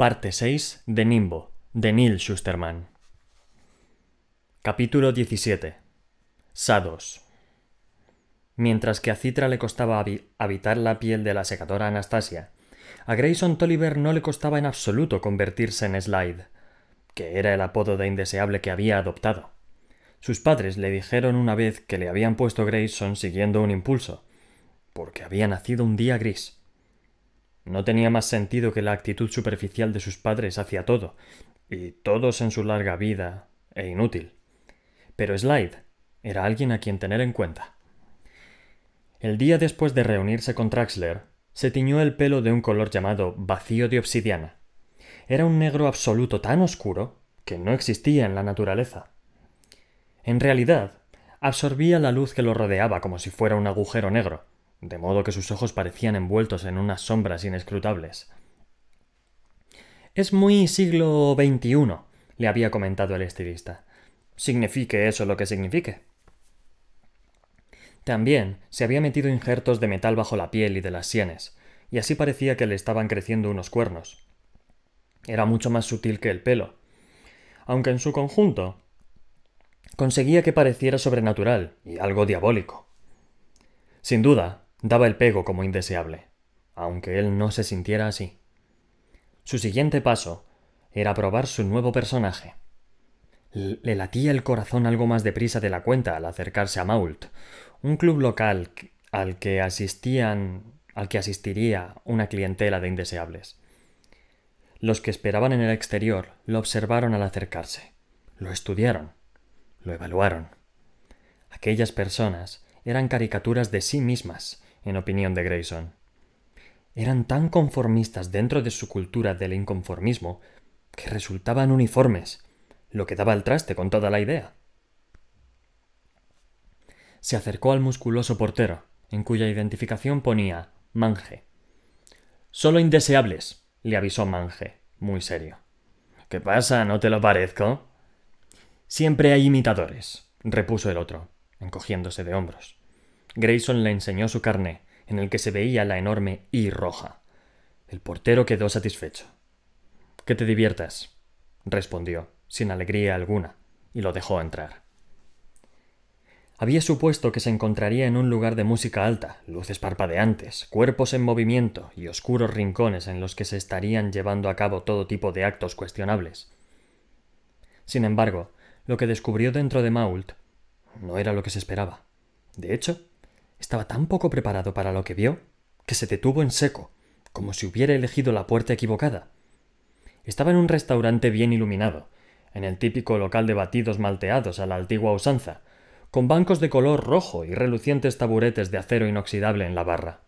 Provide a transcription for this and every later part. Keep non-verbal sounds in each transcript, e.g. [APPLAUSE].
Parte 6 de Nimbo, de Neil Schusterman. Capítulo 17. Sados. Mientras que a Citra le costaba habitar la piel de la secadora Anastasia, a Grayson Tolliver no le costaba en absoluto convertirse en Slide, que era el apodo de indeseable que había adoptado. Sus padres le dijeron una vez que le habían puesto Grayson siguiendo un impulso, porque había nacido un día gris. No tenía más sentido que la actitud superficial de sus padres hacia todo, y todos en su larga vida, e inútil. Pero Slide era alguien a quien tener en cuenta. El día después de reunirse con Traxler, se tiñó el pelo de un color llamado vacío de obsidiana. Era un negro absoluto tan oscuro que no existía en la naturaleza. En realidad, absorbía la luz que lo rodeaba como si fuera un agujero negro, de modo que sus ojos parecían envueltos en unas sombras inescrutables. Es muy siglo XXI, le había comentado el estilista. Signifique eso lo que signifique. También se había metido injertos de metal bajo la piel y de las sienes, y así parecía que le estaban creciendo unos cuernos. Era mucho más sutil que el pelo, aunque en su conjunto conseguía que pareciera sobrenatural y algo diabólico. Sin duda, daba el pego como indeseable, aunque él no se sintiera así. Su siguiente paso era probar su nuevo personaje. Le latía el corazón algo más deprisa de la cuenta al acercarse a Mault, un club local al que asistían al que asistiría una clientela de indeseables. Los que esperaban en el exterior lo observaron al acercarse, lo estudiaron, lo evaluaron. Aquellas personas eran caricaturas de sí mismas, en opinión de Grayson. Eran tan conformistas dentro de su cultura del inconformismo que resultaban uniformes, lo que daba el traste con toda la idea. Se acercó al musculoso portero, en cuya identificación ponía Mange. Solo indeseables, le avisó Mange, muy serio. ¿Qué pasa? ¿No te lo parezco? Siempre hay imitadores, repuso el otro, encogiéndose de hombros. Grayson le enseñó su carné, en el que se veía la enorme I roja. El portero quedó satisfecho. Que te diviertas, respondió, sin alegría alguna, y lo dejó entrar. Había supuesto que se encontraría en un lugar de música alta, luces parpadeantes, cuerpos en movimiento y oscuros rincones en los que se estarían llevando a cabo todo tipo de actos cuestionables. Sin embargo, lo que descubrió dentro de Mault no era lo que se esperaba. De hecho, estaba tan poco preparado para lo que vio que se detuvo en seco, como si hubiera elegido la puerta equivocada. Estaba en un restaurante bien iluminado, en el típico local de batidos malteados a la antigua usanza, con bancos de color rojo y relucientes taburetes de acero inoxidable en la barra.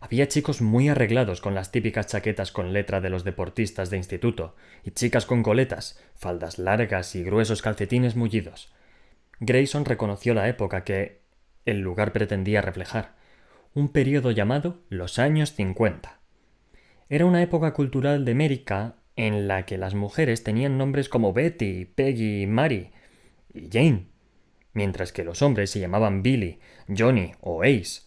Había chicos muy arreglados con las típicas chaquetas con letra de los deportistas de instituto, y chicas con coletas, faldas largas y gruesos calcetines mullidos. Grayson reconoció la época que, el lugar pretendía reflejar, un periodo llamado los años 50. Era una época cultural de América en la que las mujeres tenían nombres como Betty, Peggy, Mary y Jane, mientras que los hombres se llamaban Billy, Johnny o Ace.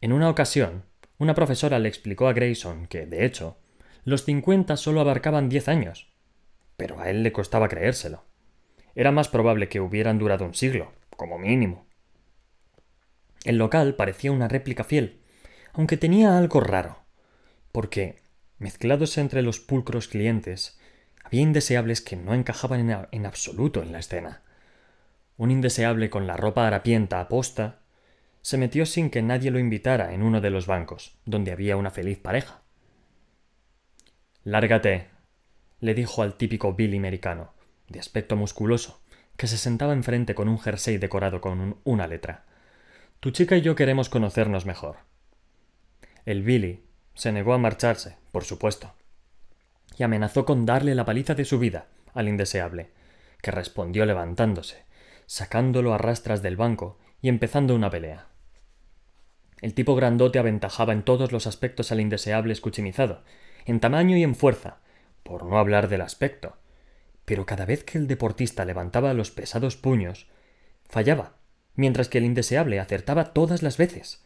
En una ocasión, una profesora le explicó a Grayson que, de hecho, los 50 solo abarcaban 10 años, pero a él le costaba creérselo. Era más probable que hubieran durado un siglo, como mínimo. El local parecía una réplica fiel, aunque tenía algo raro, porque, mezclados entre los pulcros clientes, había indeseables que no encajaban en, absoluto en la escena. Un indeseable con la ropa harapienta a posta se metió sin que nadie lo invitara en uno de los bancos, donde había una feliz pareja. Lárgate, le dijo al típico Billy americano, de aspecto musculoso, que se sentaba enfrente con un jersey decorado con una letra. Tu chica y yo queremos conocernos mejor. El Billy se negó a marcharse, por supuesto, y amenazó con darle la paliza de su vida al indeseable, que respondió levantándose, sacándolo a rastras del banco y empezando una pelea. El tipo grandote aventajaba en todos los aspectos al indeseable escuchimizado, en tamaño y en fuerza, por no hablar del aspecto. Pero cada vez que el deportista levantaba los pesados puños, fallaba mientras que el indeseable acertaba todas las veces.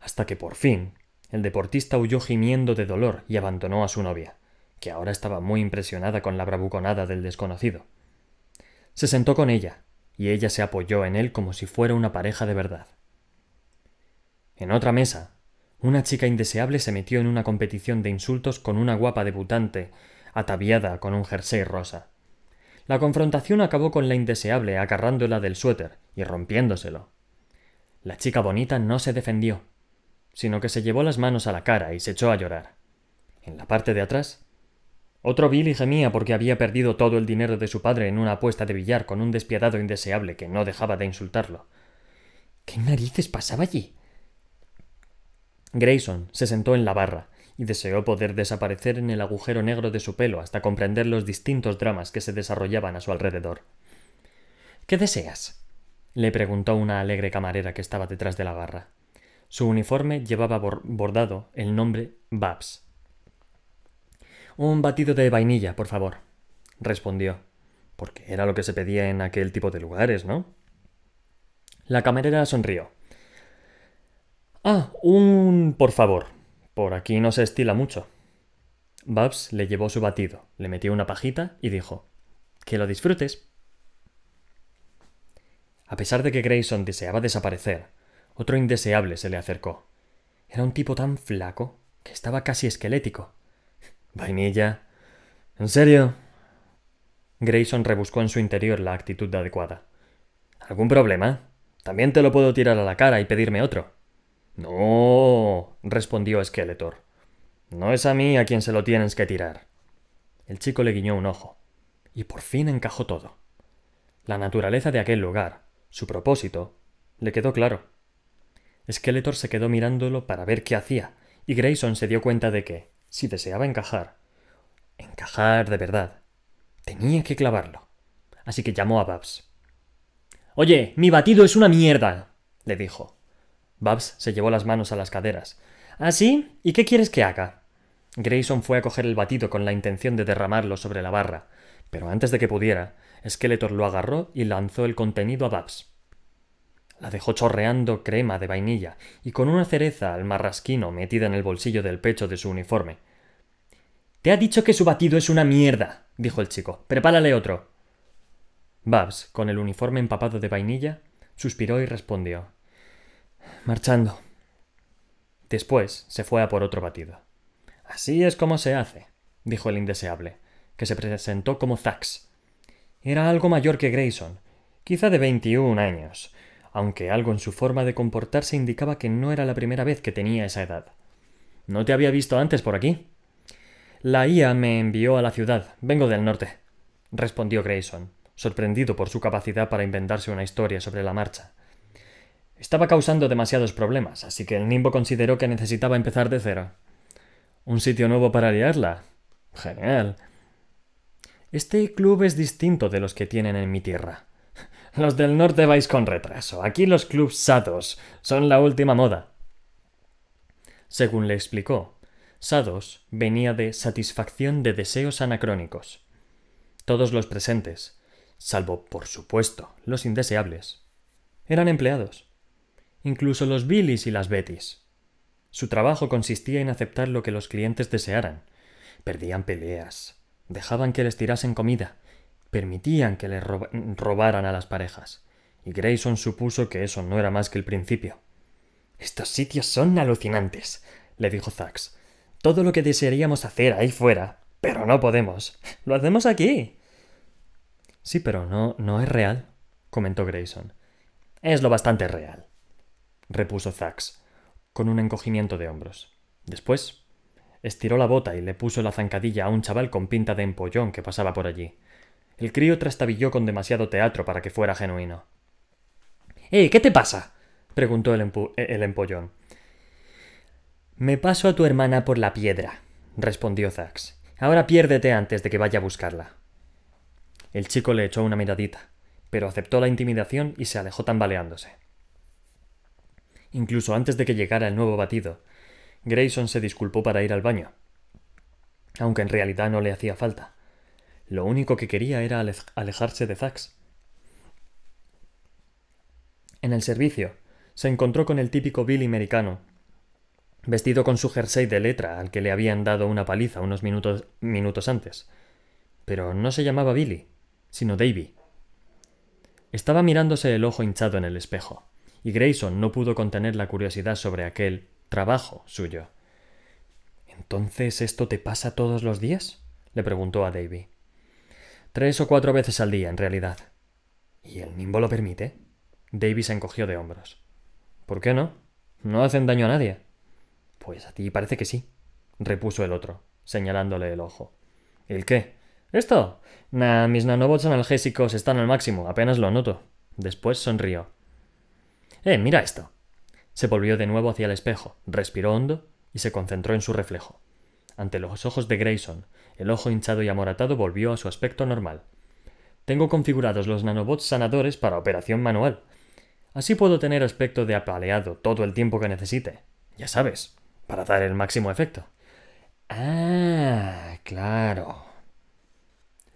Hasta que por fin el deportista huyó gimiendo de dolor y abandonó a su novia, que ahora estaba muy impresionada con la bravuconada del desconocido. Se sentó con ella, y ella se apoyó en él como si fuera una pareja de verdad. En otra mesa, una chica indeseable se metió en una competición de insultos con una guapa debutante, ataviada con un jersey rosa. La confrontación acabó con la indeseable agarrándola del suéter y rompiéndoselo. La chica bonita no se defendió, sino que se llevó las manos a la cara y se echó a llorar. En la parte de atrás, otro Billy gemía porque había perdido todo el dinero de su padre en una apuesta de billar con un despiadado indeseable que no dejaba de insultarlo. ¿Qué narices pasaba allí? Grayson se sentó en la barra y deseó poder desaparecer en el agujero negro de su pelo hasta comprender los distintos dramas que se desarrollaban a su alrededor. ¿Qué deseas? le preguntó una alegre camarera que estaba detrás de la barra. Su uniforme llevaba bordado el nombre Babs. Un batido de vainilla, por favor, respondió, porque era lo que se pedía en aquel tipo de lugares, ¿no? La camarera sonrió. Ah, un por favor. Por aquí no se estila mucho. Babs le llevó su batido, le metió una pajita y dijo Que lo disfrutes. A pesar de que Grayson deseaba desaparecer, otro indeseable se le acercó. Era un tipo tan flaco que estaba casi esquelético. Vainilla. ¿En serio? Grayson rebuscó en su interior la actitud adecuada. ¿Algún problema? También te lo puedo tirar a la cara y pedirme otro. No, respondió Skeletor. No es a mí a quien se lo tienes que tirar. El chico le guiñó un ojo, y por fin encajó todo. La naturaleza de aquel lugar, su propósito, le quedó claro. Skeletor se quedó mirándolo para ver qué hacía, y Grayson se dio cuenta de que, si deseaba encajar, encajar de verdad, tenía que clavarlo. Así que llamó a Babs. Oye, mi batido es una mierda, le dijo. Babs se llevó las manos a las caderas. ¿Ah, sí? ¿Y qué quieres que haga? Grayson fue a coger el batido con la intención de derramarlo sobre la barra, pero antes de que pudiera, Skeletor lo agarró y lanzó el contenido a Babs. La dejó chorreando crema de vainilla y con una cereza al marrasquino metida en el bolsillo del pecho de su uniforme. Te ha dicho que su batido es una mierda, dijo el chico. Prepárale otro. Babs, con el uniforme empapado de vainilla, suspiró y respondió marchando. Después se fue a por otro batido. Así es como se hace, dijo el indeseable, que se presentó como Zax. Era algo mayor que Grayson, quizá de veintiún años, aunque algo en su forma de comportarse indicaba que no era la primera vez que tenía esa edad. ¿No te había visto antes por aquí? La IA me envió a la ciudad. Vengo del norte, respondió Grayson, sorprendido por su capacidad para inventarse una historia sobre la marcha. Estaba causando demasiados problemas, así que el Nimbo consideró que necesitaba empezar de cero. ¿Un sitio nuevo para liarla? Genial. Este club es distinto de los que tienen en mi tierra. Los del norte vais con retraso. Aquí los clubs satos son la última moda. Según le explicó, Sados venía de satisfacción de deseos anacrónicos. Todos los presentes, salvo por supuesto los indeseables, eran empleados incluso los Billys y las Bettys. Su trabajo consistía en aceptar lo que los clientes desearan. Perdían peleas, dejaban que les tirasen comida, permitían que les robaran a las parejas. Y Grayson supuso que eso no era más que el principio. Estos sitios son alucinantes, le dijo Zax. Todo lo que desearíamos hacer ahí fuera, pero no podemos. Lo hacemos aquí. Sí, pero no, no es real, comentó Grayson. Es lo bastante real repuso Zax, con un encogimiento de hombros. Después estiró la bota y le puso la zancadilla a un chaval con pinta de empollón que pasaba por allí. El crío trastabilló con demasiado teatro para que fuera genuino. ¡Eh! ¿Qué te pasa? preguntó el, el empollón. Me paso a tu hermana por la piedra, respondió Zax. Ahora piérdete antes de que vaya a buscarla. El chico le echó una miradita, pero aceptó la intimidación y se alejó tambaleándose incluso antes de que llegara el nuevo batido. Grayson se disculpó para ir al baño, aunque en realidad no le hacía falta. Lo único que quería era alejarse de Zax. En el servicio se encontró con el típico Billy americano, vestido con su jersey de letra al que le habían dado una paliza unos minutos, minutos antes. Pero no se llamaba Billy, sino Davy. Estaba mirándose el ojo hinchado en el espejo, y Grayson no pudo contener la curiosidad sobre aquel trabajo suyo. ¿Entonces esto te pasa todos los días? le preguntó a Davy. Tres o cuatro veces al día, en realidad. ¿Y el nimbo lo permite? Davy se encogió de hombros. ¿Por qué no? No hacen daño a nadie. Pues a ti parece que sí, repuso el otro, señalándole el ojo. ¿El qué? ¿Esto? Nah, mis nanobots analgésicos están al máximo, apenas lo noto. Después sonrió. Eh, mira esto. Se volvió de nuevo hacia el espejo, respiró hondo y se concentró en su reflejo. Ante los ojos de Grayson, el ojo hinchado y amoratado volvió a su aspecto normal. Tengo configurados los nanobots sanadores para operación manual. Así puedo tener aspecto de apaleado todo el tiempo que necesite. Ya sabes, para dar el máximo efecto. Ah, claro.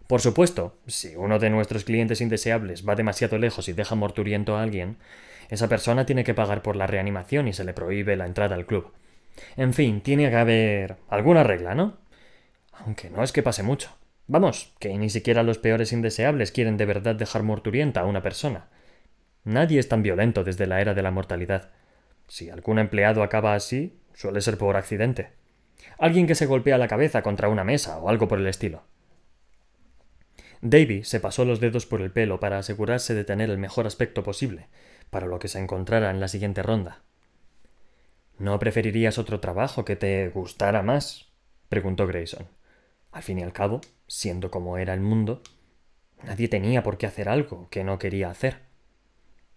Por supuesto, si uno de nuestros clientes indeseables va demasiado lejos y deja morturiento a alguien, esa persona tiene que pagar por la reanimación y se le prohíbe la entrada al club. En fin, tiene que haber alguna regla, ¿no? Aunque no es que pase mucho. Vamos, que ni siquiera los peores indeseables quieren de verdad dejar morturienta a una persona. Nadie es tan violento desde la era de la mortalidad. Si algún empleado acaba así, suele ser por accidente. Alguien que se golpea la cabeza contra una mesa o algo por el estilo. Davy se pasó los dedos por el pelo para asegurarse de tener el mejor aspecto posible, para lo que se encontrara en la siguiente ronda. ¿No preferirías otro trabajo que te gustara más? preguntó Grayson. Al fin y al cabo, siendo como era el mundo, nadie tenía por qué hacer algo que no quería hacer.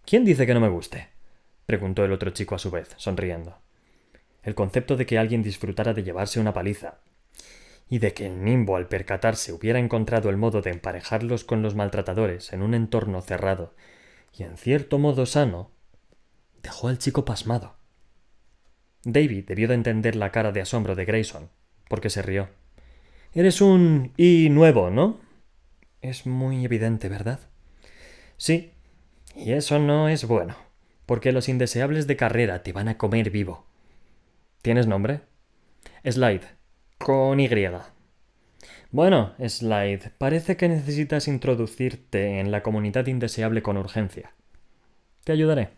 ¿Quién dice que no me guste? preguntó el otro chico a su vez, sonriendo. El concepto de que alguien disfrutara de llevarse una paliza y de que el nimbo al percatarse hubiera encontrado el modo de emparejarlos con los maltratadores en un entorno cerrado y en cierto modo sano, dejó al chico pasmado. David debió de entender la cara de asombro de Grayson, porque se rió. Eres un y nuevo, ¿no? Es muy evidente, ¿verdad? Sí, y eso no es bueno, porque los indeseables de carrera te van a comer vivo. ¿Tienes nombre? Slide, con Y. Bueno, Slide, parece que necesitas introducirte en la comunidad indeseable con urgencia. Te ayudaré.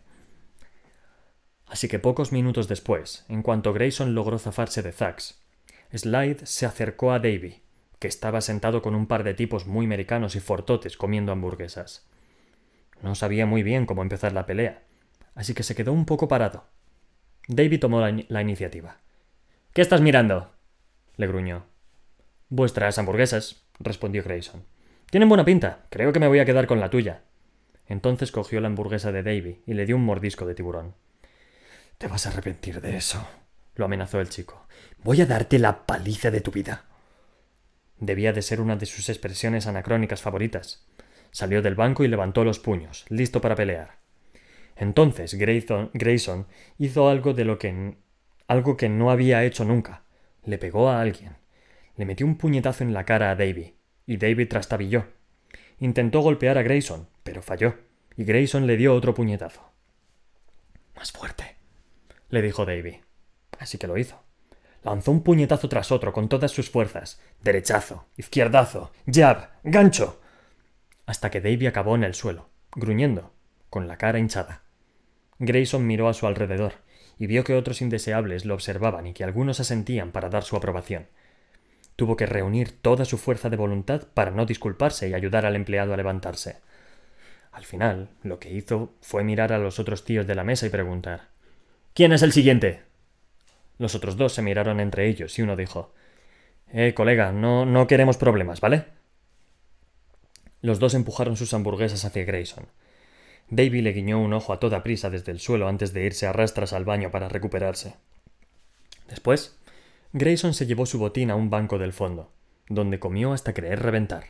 Así que pocos minutos después, en cuanto Grayson logró zafarse de Zax, Slide se acercó a Davy, que estaba sentado con un par de tipos muy americanos y fortotes comiendo hamburguesas. No sabía muy bien cómo empezar la pelea, así que se quedó un poco parado. Davy tomó la, la iniciativa. ¿Qué estás mirando? le gruñó. Vuestras hamburguesas, respondió Grayson. Tienen buena pinta. Creo que me voy a quedar con la tuya. Entonces cogió la hamburguesa de Davy y le dio un mordisco de tiburón. Te vas a arrepentir de eso, lo amenazó el chico. Voy a darte la paliza de tu vida. Debía de ser una de sus expresiones anacrónicas favoritas. Salió del banco y levantó los puños, listo para pelear. Entonces Grayson, Grayson hizo algo de lo que algo que no había hecho nunca. Le pegó a alguien. Le metió un puñetazo en la cara a Davy, y David trastabilló. Intentó golpear a Grayson, pero falló, y Grayson le dio otro puñetazo. Más fuerte, le dijo Davy. Así que lo hizo. Lanzó un puñetazo tras otro con todas sus fuerzas. Derechazo, izquierdazo, jab, gancho. Hasta que Davy acabó en el suelo, gruñendo, con la cara hinchada. Grayson miró a su alrededor y vio que otros indeseables lo observaban y que algunos asentían para dar su aprobación. Tuvo que reunir toda su fuerza de voluntad para no disculparse y ayudar al empleado a levantarse. Al final, lo que hizo fue mirar a los otros tíos de la mesa y preguntar ¿Quién es el siguiente? Los otros dos se miraron entre ellos y uno dijo Eh, colega, no, no queremos problemas, ¿vale? Los dos empujaron sus hamburguesas hacia Grayson. Davy le guiñó un ojo a toda prisa desde el suelo antes de irse a rastras al baño para recuperarse. Después, Grayson se llevó su botín a un banco del fondo, donde comió hasta creer reventar.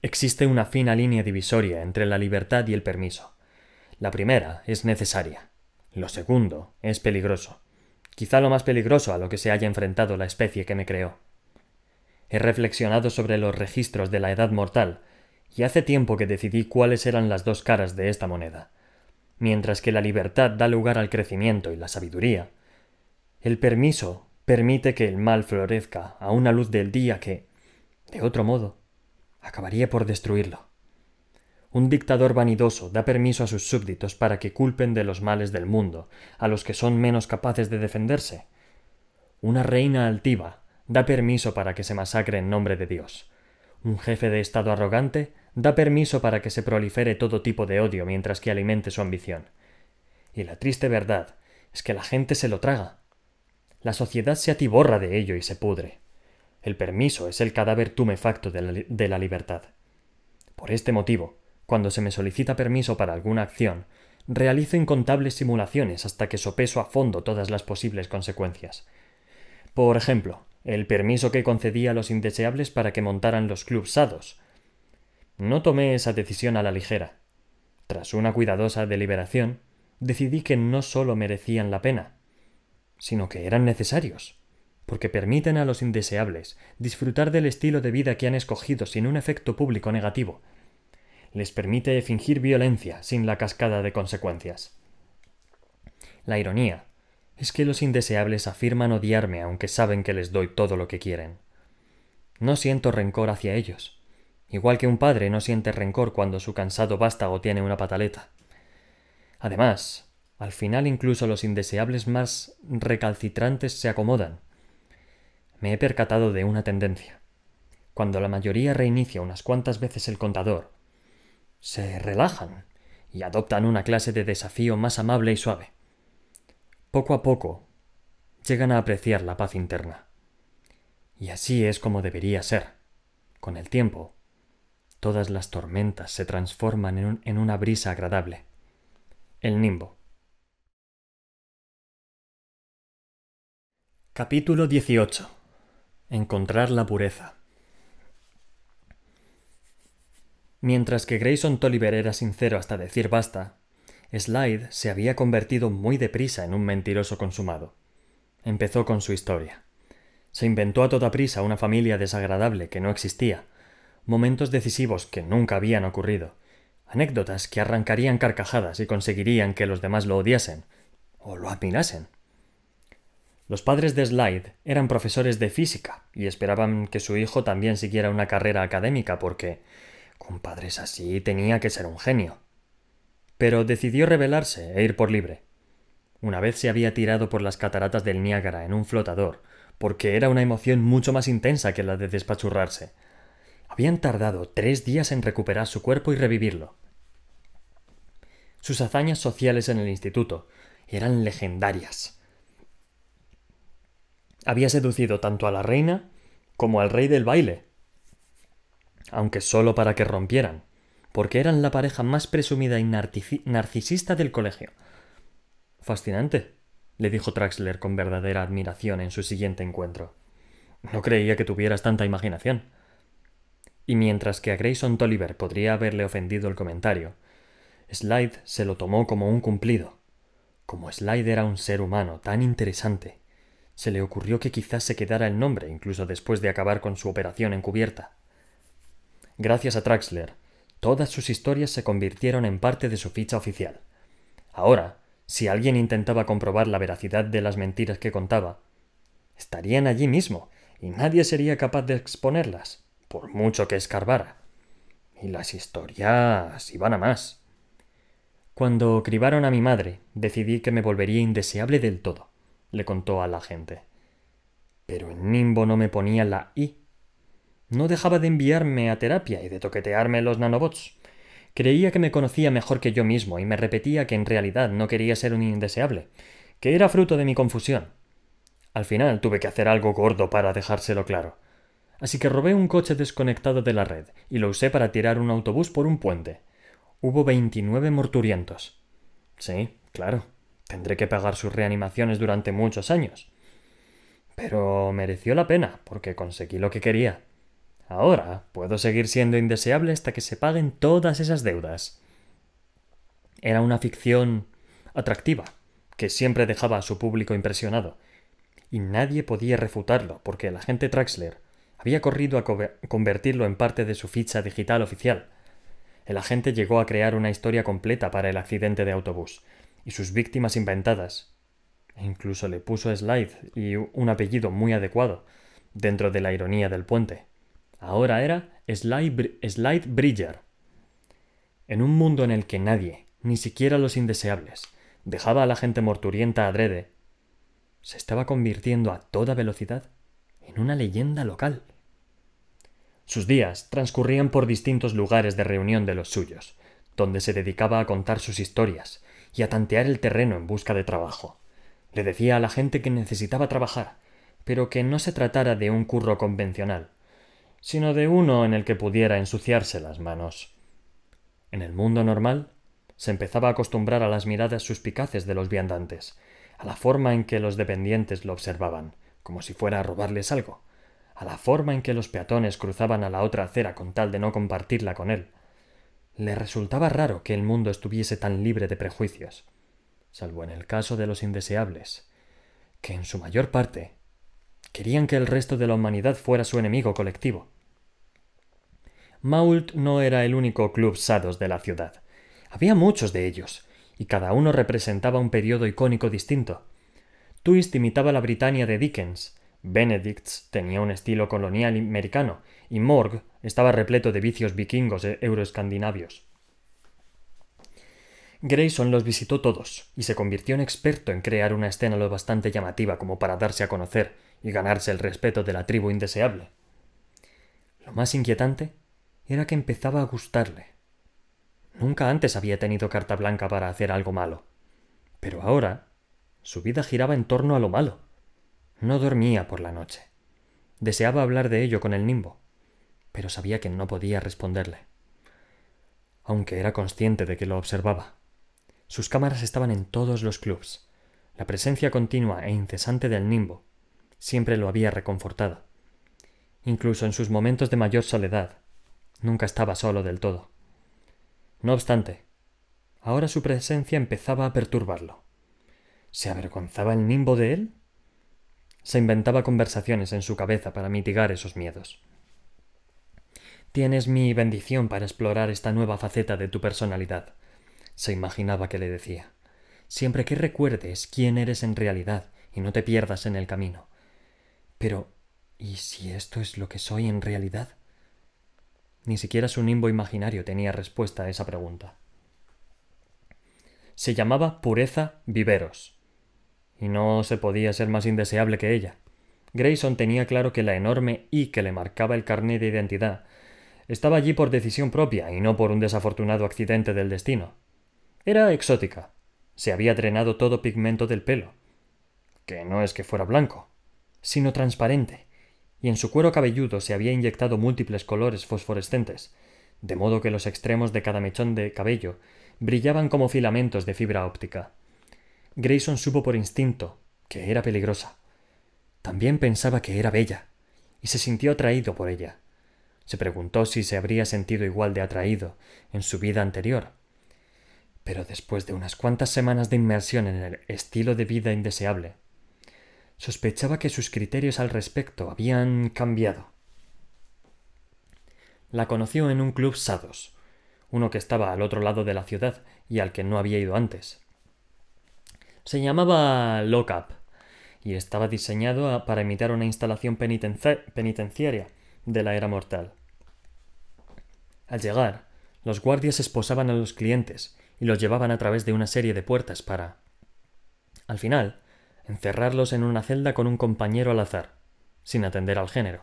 Existe una fina línea divisoria entre la libertad y el permiso. La primera es necesaria. Lo segundo es peligroso. Quizá lo más peligroso a lo que se haya enfrentado la especie que me creó. He reflexionado sobre los registros de la edad mortal, y hace tiempo que decidí cuáles eran las dos caras de esta moneda. Mientras que la libertad da lugar al crecimiento y la sabiduría, el permiso permite que el mal florezca a una luz del día que, de otro modo, acabaría por destruirlo. Un dictador vanidoso da permiso a sus súbditos para que culpen de los males del mundo a los que son menos capaces de defenderse. Una reina altiva da permiso para que se masacre en nombre de Dios. Un jefe de Estado arrogante da permiso para que se prolifere todo tipo de odio mientras que alimente su ambición. Y la triste verdad es que la gente se lo traga. La sociedad se atiborra de ello y se pudre. El permiso es el cadáver tumefacto de la, libertad. Por este motivo, cuando se me solicita permiso para alguna acción, realizo incontables simulaciones hasta que sopeso a fondo todas las posibles consecuencias. Por ejemplo, el permiso que concedí a los indeseables para que montaran los clubs sados. No tomé esa decisión a la ligera. Tras una cuidadosa deliberación, decidí que no sólo merecían la pena, sino que eran necesarios, porque permiten a los indeseables disfrutar del estilo de vida que han escogido sin un efecto público negativo. Les permite fingir violencia sin la cascada de consecuencias. La ironía es que los indeseables afirman odiarme aunque saben que les doy todo lo que quieren. No siento rencor hacia ellos, igual que un padre no siente rencor cuando su cansado vástago tiene una pataleta. Además, al final incluso los indeseables más recalcitrantes se acomodan. Me he percatado de una tendencia. Cuando la mayoría reinicia unas cuantas veces el contador, se relajan y adoptan una clase de desafío más amable y suave. Poco a poco llegan a apreciar la paz interna. Y así es como debería ser. Con el tiempo, todas las tormentas se transforman en, una brisa agradable. El nimbo. Capítulo 18. Encontrar la pureza. Mientras que Grayson Tolliver era sincero hasta decir basta, Slide se había convertido muy deprisa en un mentiroso consumado. Empezó con su historia. Se inventó a toda prisa una familia desagradable que no existía, momentos decisivos que nunca habían ocurrido, anécdotas que arrancarían carcajadas y conseguirían que los demás lo odiasen o lo admirasen. Los padres de Slide eran profesores de física y esperaban que su hijo también siguiera una carrera académica porque, con padres así, tenía que ser un genio. Pero decidió rebelarse e ir por libre. Una vez se había tirado por las cataratas del Niágara en un flotador, porque era una emoción mucho más intensa que la de despachurrarse. Habían tardado tres días en recuperar su cuerpo y revivirlo. Sus hazañas sociales en el instituto eran legendarias había seducido tanto a la reina como al rey del baile, aunque solo para que rompieran, porque eran la pareja más presumida y narcisista del colegio. Fascinante, le dijo Traxler con verdadera admiración en su siguiente encuentro. No creía que tuvieras tanta imaginación. Y mientras que a Grayson Tolliver podría haberle ofendido el comentario, Slide se lo tomó como un cumplido. Como Slide era un ser humano tan interesante, se le ocurrió que quizás se quedara el nombre incluso después de acabar con su operación encubierta. Gracias a Traxler, todas sus historias se convirtieron en parte de su ficha oficial. Ahora, si alguien intentaba comprobar la veracidad de las mentiras que contaba, estarían allí mismo y nadie sería capaz de exponerlas, por mucho que escarbara. Y las historias iban a más. Cuando cribaron a mi madre, decidí que me volvería indeseable del todo le contó a la gente. Pero en Nimbo no me ponía la I. No dejaba de enviarme a terapia y de toquetearme los nanobots. Creía que me conocía mejor que yo mismo y me repetía que en realidad no quería ser un indeseable, que era fruto de mi confusión. Al final tuve que hacer algo gordo para dejárselo claro. Así que robé un coche desconectado de la red y lo usé para tirar un autobús por un puente. Hubo veintinueve morturientos. Sí, claro. Tendré que pagar sus reanimaciones durante muchos años. Pero mereció la pena, porque conseguí lo que quería. Ahora puedo seguir siendo indeseable hasta que se paguen todas esas deudas. Era una ficción atractiva, que siempre dejaba a su público impresionado, y nadie podía refutarlo, porque el agente Traxler había corrido a convertirlo en parte de su ficha digital oficial. el agente llegó a crear una historia completa para el accidente de autobús y sus víctimas inventadas. E incluso le puso Slide y un apellido muy adecuado, dentro de la ironía del puente. Ahora era Slide, Slide Bridger. En un mundo en el que nadie, ni siquiera los indeseables, dejaba a la gente morturienta adrede, se estaba convirtiendo a toda velocidad en una leyenda local. Sus días transcurrían por distintos lugares de reunión de los suyos, donde se dedicaba a contar sus historias y a tantear el terreno en busca de trabajo. Le decía a la gente que necesitaba trabajar, pero que no se tratara de un curro convencional, sino de uno en el que pudiera ensuciarse las manos. En el mundo normal, se empezaba a acostumbrar a las miradas suspicaces de los viandantes, a la forma en que los dependientes lo observaban, como si fuera a robarles algo, a la forma en que los peatones cruzaban a la otra acera con tal de no compartirla con él. Le resultaba raro que el mundo estuviese tan libre de prejuicios, salvo en el caso de los indeseables, que en su mayor parte querían que el resto de la humanidad fuera su enemigo colectivo. Mault no era el único club sados de la ciudad. Había muchos de ellos, y cada uno representaba un periodo icónico distinto. Twist imitaba la Britania de Dickens, Benedicts tenía un estilo colonial americano y Morg estaba repleto de vicios vikingos e euroescandinavios. Grayson los visitó todos y se convirtió en experto en crear una escena lo bastante llamativa como para darse a conocer y ganarse el respeto de la tribu indeseable. Lo más inquietante era que empezaba a gustarle. Nunca antes había tenido carta blanca para hacer algo malo. Pero ahora su vida giraba en torno a lo malo. No dormía por la noche. Deseaba hablar de ello con el nimbo, pero sabía que no podía responderle. Aunque era consciente de que lo observaba. Sus cámaras estaban en todos los clubs. La presencia continua e incesante del nimbo siempre lo había reconfortado. Incluso en sus momentos de mayor soledad, nunca estaba solo del todo. No obstante, ahora su presencia empezaba a perturbarlo. ¿Se avergonzaba el nimbo de él? Se inventaba conversaciones en su cabeza para mitigar esos miedos. Tienes mi bendición para explorar esta nueva faceta de tu personalidad, se imaginaba que le decía. Siempre que recuerdes quién eres en realidad y no te pierdas en el camino. Pero, ¿y si esto es lo que soy en realidad? Ni siquiera su nimbo imaginario tenía respuesta a esa pregunta. Se llamaba Pureza Viveros y no se podía ser más indeseable que ella. Grayson tenía claro que la enorme I que le marcaba el carné de identidad estaba allí por decisión propia y no por un desafortunado accidente del destino. Era exótica. Se había drenado todo pigmento del pelo. Que no es que fuera blanco, sino transparente, y en su cuero cabelludo se había inyectado múltiples colores fosforescentes, de modo que los extremos de cada mechón de cabello brillaban como filamentos de fibra óptica. Grayson supo por instinto que era peligrosa. También pensaba que era bella, y se sintió atraído por ella. Se preguntó si se habría sentido igual de atraído en su vida anterior. Pero después de unas cuantas semanas de inmersión en el estilo de vida indeseable, sospechaba que sus criterios al respecto habían cambiado. La conoció en un club Sados, uno que estaba al otro lado de la ciudad y al que no había ido antes. Se llamaba Lockup y estaba diseñado para imitar una instalación penitenciaria de la era mortal. Al llegar, los guardias esposaban a los clientes y los llevaban a través de una serie de puertas para, al final, encerrarlos en una celda con un compañero al azar, sin atender al género.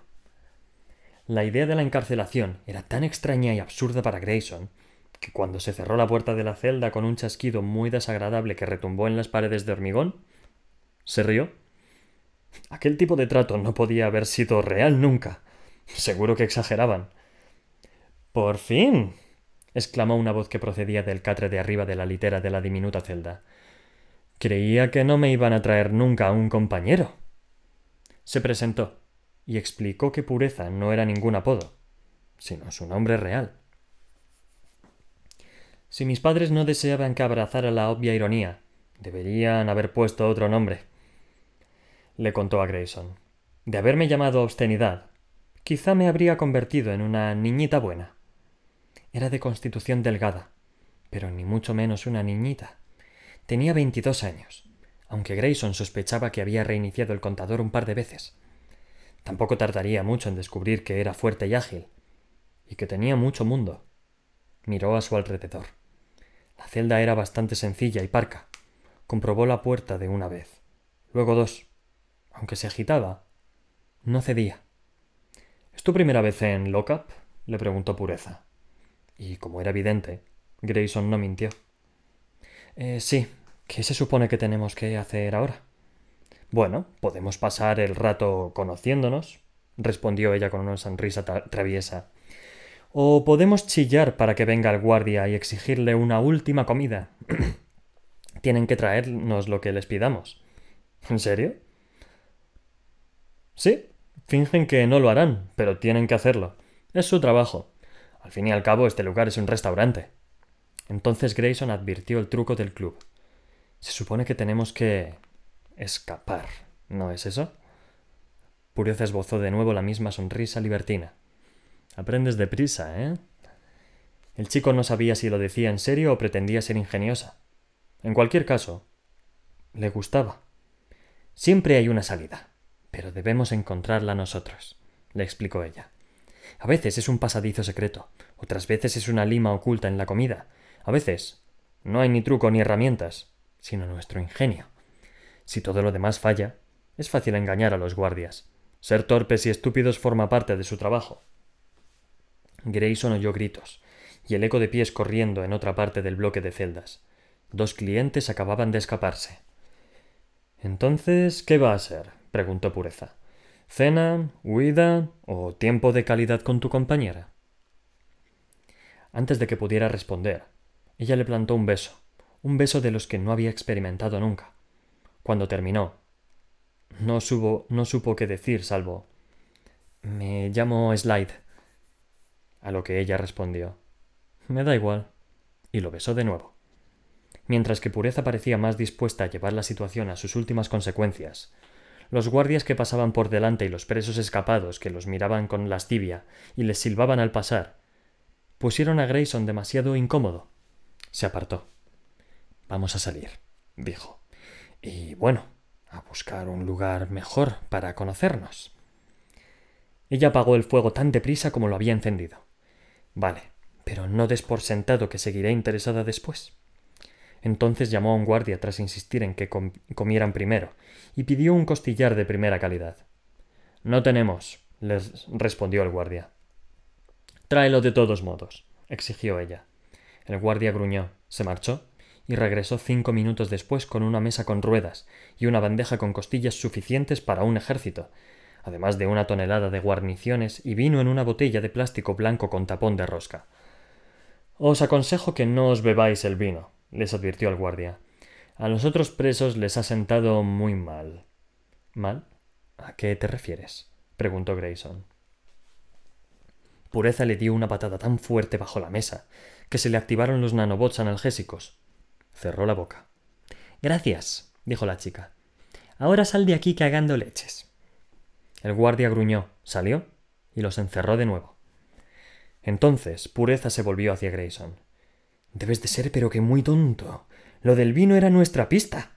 La idea de la encarcelación era tan extraña y absurda para Grayson cuando se cerró la puerta de la celda con un chasquido muy desagradable que retumbó en las paredes de hormigón, se rió. Aquel tipo de trato no podía haber sido real nunca. Seguro que exageraban. Por fin. exclamó una voz que procedía del catre de arriba de la litera de la diminuta celda. Creía que no me iban a traer nunca a un compañero. Se presentó y explicó que pureza no era ningún apodo, sino su nombre real. Si mis padres no deseaban que abrazara la obvia ironía, deberían haber puesto otro nombre. Le contó a Grayson. De haberme llamado obscenidad, quizá me habría convertido en una niñita buena. Era de constitución delgada, pero ni mucho menos una niñita. Tenía veintidós años, aunque Grayson sospechaba que había reiniciado el contador un par de veces. Tampoco tardaría mucho en descubrir que era fuerte y ágil, y que tenía mucho mundo. Miró a su alrededor. La celda era bastante sencilla y parca. Comprobó la puerta de una vez, luego dos. Aunque se agitaba, no cedía. ¿Es tu primera vez en Lockup? le preguntó Pureza. Y como era evidente, Grayson no mintió. Eh, sí. ¿Qué se supone que tenemos que hacer ahora? Bueno, podemos pasar el rato conociéndonos, respondió ella con una sonrisa traviesa. O podemos chillar para que venga el guardia y exigirle una última comida. [CLEARS THROAT] Tienen que traernos lo que les pidamos. ¿En serio? Sí, fingen que no lo harán, pero tienen que hacerlo. Es su trabajo. Al fin y al cabo, este lugar es un restaurante. Entonces Grayson advirtió el truco del club. Se supone que tenemos que escapar, ¿no es eso? Pureza esbozó de nuevo la misma sonrisa libertina. Aprendes deprisa, ¿eh? El chico no sabía si lo decía en serio o pretendía ser ingeniosa. En cualquier caso, le gustaba. Siempre hay una salida, pero debemos encontrarla nosotros, le explicó ella. A veces es un pasadizo secreto, otras veces es una lima oculta en la comida, a veces no hay ni truco ni herramientas, sino nuestro ingenio. Si todo lo demás falla, es fácil engañar a los guardias. Ser torpes y estúpidos forma parte de su trabajo. Grayson oyó gritos, y el eco de pies corriendo en otra parte del bloque de celdas. Dos clientes acababan de escaparse. Entonces, ¿qué va a ser? preguntó Pureza. ¿Cena, huida o tiempo de calidad con tu compañera? Antes de que pudiera responder, ella le plantó un beso, un beso de los que no había experimentado nunca. Cuando terminó, no, supo, no supo qué decir, salvo Me llamo Slide. A lo que ella respondió Me da igual. y lo besó de nuevo. Mientras que Pureza parecía más dispuesta a llevar la situación a sus últimas consecuencias, los guardias que pasaban por delante y los presos escapados que los miraban con lascivia y les silbaban al pasar, pusieron a Grayson demasiado incómodo. Se apartó. Vamos a salir, dijo. Y bueno, a buscar un lugar mejor para conocernos. Ella apagó el fuego tan deprisa como lo había encendido. Vale, pero no des por sentado que seguiré interesada después. Entonces llamó a un guardia tras insistir en que comieran primero, y pidió un costillar de primera calidad. No tenemos, les respondió el guardia. Tráelo de todos modos, exigió ella. El guardia gruñó, se marchó y regresó cinco minutos después con una mesa con ruedas y una bandeja con costillas suficientes para un ejército, además de una tonelada de guarniciones y vino en una botella de plástico blanco con tapón de rosca. Os aconsejo que no os bebáis el vino, les advirtió el guardia. A los otros presos les ha sentado muy mal. ¿Mal? ¿A qué te refieres? preguntó Grayson. Pureza le dio una patada tan fuerte bajo la mesa que se le activaron los nanobots analgésicos. Cerró la boca. Gracias, dijo la chica. Ahora sal de aquí cagando leches. El guardia gruñó, salió y los encerró de nuevo. Entonces Pureza se volvió hacia Grayson. Debes de ser pero que muy tonto. Lo del vino era nuestra pista.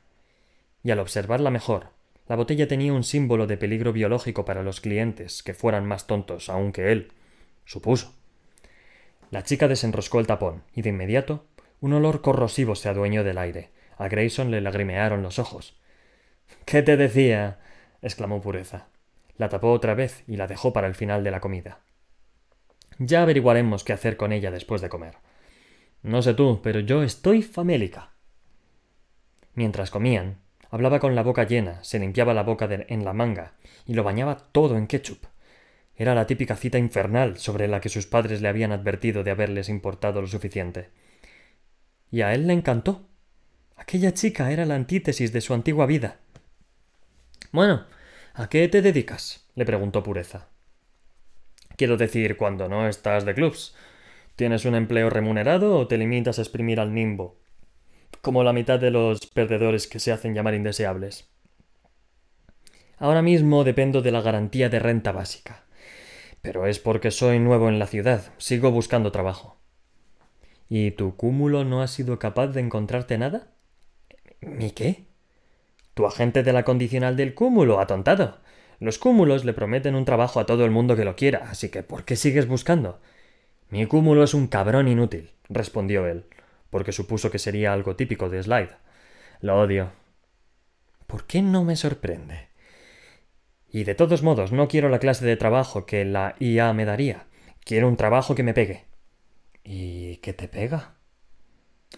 Y al observarla mejor, la botella tenía un símbolo de peligro biológico para los clientes, que fueran más tontos aún que él, supuso. La chica desenroscó el tapón, y de inmediato un olor corrosivo se adueñó del aire. A Grayson le lagrimearon los ojos. ¿Qué te decía? exclamó Pureza. La tapó otra vez y la dejó para el final de la comida. Ya averiguaremos qué hacer con ella después de comer. No sé tú, pero yo estoy famélica. Mientras comían, hablaba con la boca llena, se limpiaba la boca en la manga y lo bañaba todo en ketchup. Era la típica cita infernal sobre la que sus padres le habían advertido de haberles importado lo suficiente. Y a él le encantó. Aquella chica era la antítesis de su antigua vida. Bueno, ¿a qué te dedicas? le preguntó Pureza. Quiero decir, cuando no estás de clubs, ¿Tienes un empleo remunerado o te limitas a exprimir al nimbo? Como la mitad de los perdedores que se hacen llamar indeseables. Ahora mismo dependo de la garantía de renta básica. Pero es porque soy nuevo en la ciudad. Sigo buscando trabajo. ¿Y tu cúmulo no ha sido capaz de encontrarte nada? ¿Mi qué? Tu agente de la condicional del cúmulo, atontado. Los cúmulos le prometen un trabajo a todo el mundo que lo quiera, así que ¿por qué sigues buscando? Mi cúmulo es un cabrón inútil, respondió él, porque supuso que sería algo típico de Slide. Lo odio. ¿Por qué no me sorprende? Y de todos modos, no quiero la clase de trabajo que la IA me daría. Quiero un trabajo que me pegue. ¿Y qué te pega?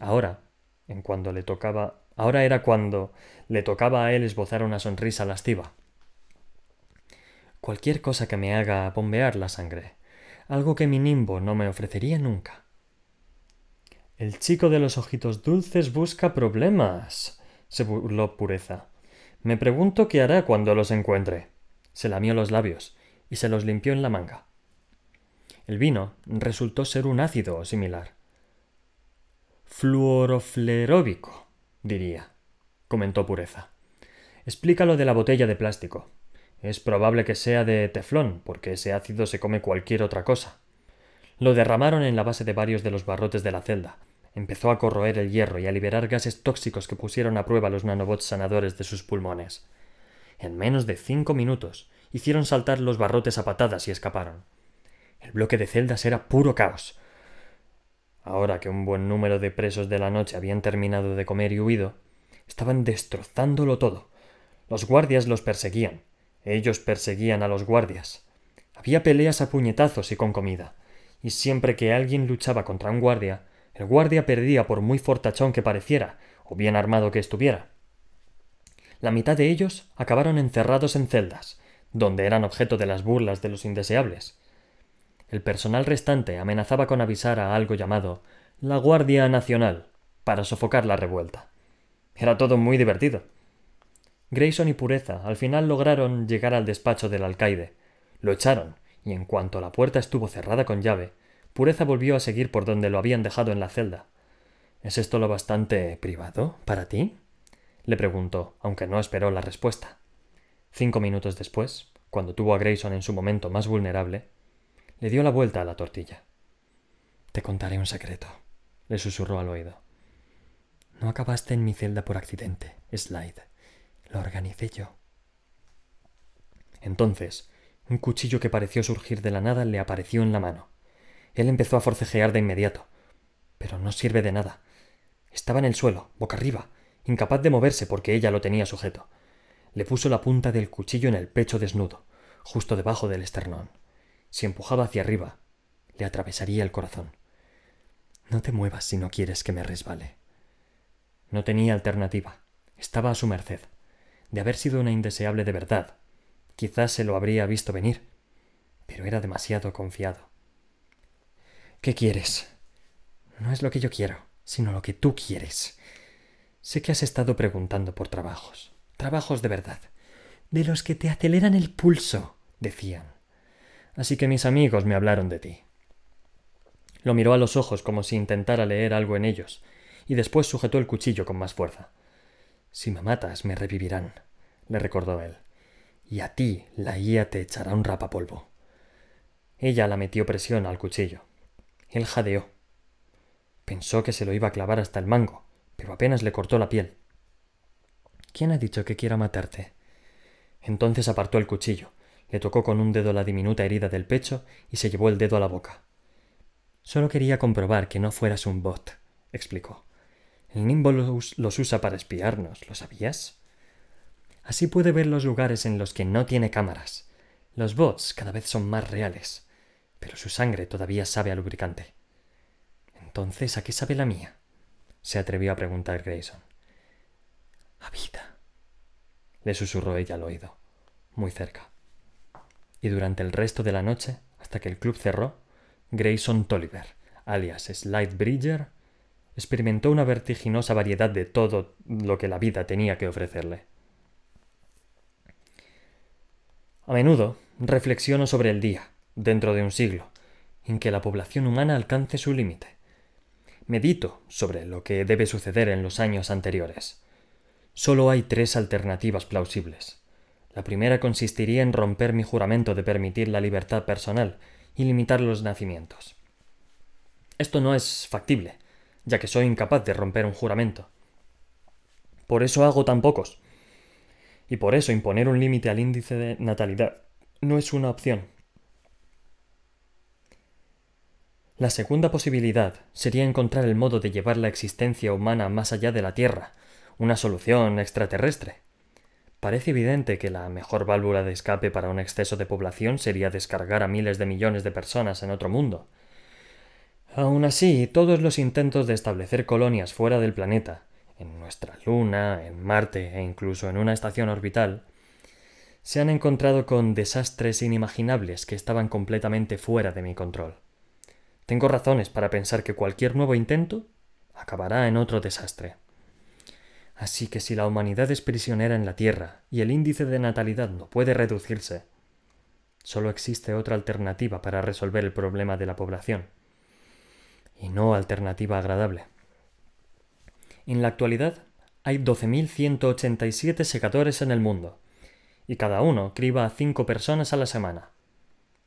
Ahora, en cuando le tocaba. Ahora era cuando le tocaba a él esbozar una sonrisa lasciva. Cualquier cosa que me haga bombear la sangre. Algo que mi nimbo no me ofrecería nunca. El chico de los ojitos dulces busca problemas. se burló Pureza. Me pregunto qué hará cuando los encuentre. Se lamió los labios y se los limpió en la manga. El vino resultó ser un ácido similar. Fluorofleróbico, diría, comentó Pureza. Explica lo de la botella de plástico. Es probable que sea de teflón, porque ese ácido se come cualquier otra cosa. Lo derramaron en la base de varios de los barrotes de la celda. Empezó a corroer el hierro y a liberar gases tóxicos que pusieron a prueba los nanobots sanadores de sus pulmones. En menos de cinco minutos hicieron saltar los barrotes a patadas y escaparon. El bloque de celdas era puro caos. Ahora que un buen número de presos de la noche habían terminado de comer y huido, estaban destrozándolo todo. Los guardias los perseguían, ellos perseguían a los guardias. Había peleas a puñetazos y con comida, y siempre que alguien luchaba contra un guardia, el guardia perdía por muy fortachón que pareciera, o bien armado que estuviera. La mitad de ellos acabaron encerrados en celdas, donde eran objeto de las burlas de los indeseables. El personal restante amenazaba con avisar a algo llamado la Guardia Nacional para sofocar la revuelta. Era todo muy divertido. Grayson y Pureza al final lograron llegar al despacho del alcaide. Lo echaron, y en cuanto la puerta estuvo cerrada con llave, Pureza volvió a seguir por donde lo habían dejado en la celda. ¿Es esto lo bastante privado para ti? le preguntó, aunque no esperó la respuesta. Cinco minutos después, cuando tuvo a Grayson en su momento más vulnerable, le dio la vuelta a la tortilla. Te contaré un secreto, le susurró al oído. No acabaste en mi celda por accidente, Slide. Lo organicé yo. Entonces, un cuchillo que pareció surgir de la nada le apareció en la mano. Él empezó a forcejear de inmediato. Pero no sirve de nada. Estaba en el suelo, boca arriba, incapaz de moverse porque ella lo tenía sujeto. Le puso la punta del cuchillo en el pecho desnudo, justo debajo del esternón. Si empujaba hacia arriba, le atravesaría el corazón. No te muevas si no quieres que me resbale. No tenía alternativa. Estaba a su merced de haber sido una indeseable de verdad. Quizás se lo habría visto venir, pero era demasiado confiado. ¿Qué quieres? No es lo que yo quiero, sino lo que tú quieres. Sé que has estado preguntando por trabajos, trabajos de verdad, de los que te aceleran el pulso, decían. Así que mis amigos me hablaron de ti. Lo miró a los ojos como si intentara leer algo en ellos, y después sujetó el cuchillo con más fuerza. Si me matas, me revivirán, le recordó él. Y a ti la guía te echará un rapapolvo. Ella la metió presión al cuchillo. Él jadeó. Pensó que se lo iba a clavar hasta el mango, pero apenas le cortó la piel. ¿Quién ha dicho que quiera matarte? Entonces apartó el cuchillo, le tocó con un dedo la diminuta herida del pecho y se llevó el dedo a la boca. Solo quería comprobar que no fueras un bot, explicó. El nimbo los, usa para espiarnos, ¿lo sabías? Así puede ver los lugares en los que no tiene cámaras. Los bots cada vez son más reales, pero su sangre todavía sabe a lubricante. Entonces, ¿a qué sabe la mía? se atrevió a preguntar Grayson. A vida. le susurró ella al oído, muy cerca. Y durante el resto de la noche, hasta que el club cerró, Grayson Tolliver, alias Slide Bridger, experimentó una vertiginosa variedad de todo lo que la vida tenía que ofrecerle. A menudo reflexiono sobre el día, dentro de un siglo, en que la población humana alcance su límite. Medito sobre lo que debe suceder en los años anteriores. Solo hay tres alternativas plausibles. La primera consistiría en romper mi juramento de permitir la libertad personal y limitar los nacimientos. Esto no es factible, ya que soy incapaz de romper un juramento. Por eso hago tan pocos. Y por eso imponer un límite al índice de natalidad no es una opción. La segunda posibilidad sería encontrar el modo de llevar la existencia humana más allá de la Tierra, una solución extraterrestre. Parece evidente que la mejor válvula de escape para un exceso de población sería descargar a miles de millones de personas en otro mundo. Aun así, todos los intentos de establecer colonias fuera del planeta, en nuestra Luna, en Marte e incluso en una estación orbital, se han encontrado con desastres inimaginables que estaban completamente fuera de mi control. Tengo razones para pensar que cualquier nuevo intento acabará en otro desastre. Así que si la humanidad es prisionera en la Tierra y el índice de natalidad no puede reducirse, solo existe otra alternativa para resolver el problema de la población. Y no alternativa agradable. En la actualidad hay 12.187 secadores en el mundo, y cada uno criba a cinco personas a la semana.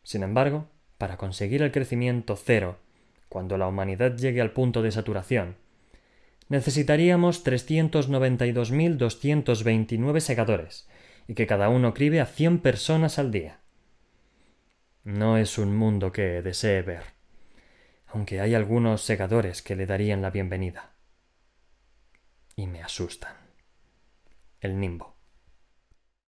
Sin embargo, para conseguir el crecimiento cero, cuando la humanidad llegue al punto de saturación, necesitaríamos 392.229 segadores, y que cada uno cribe a 100 personas al día. No es un mundo que desee ver, aunque hay algunos segadores que le darían la bienvenida. Y me asustan. El nimbo.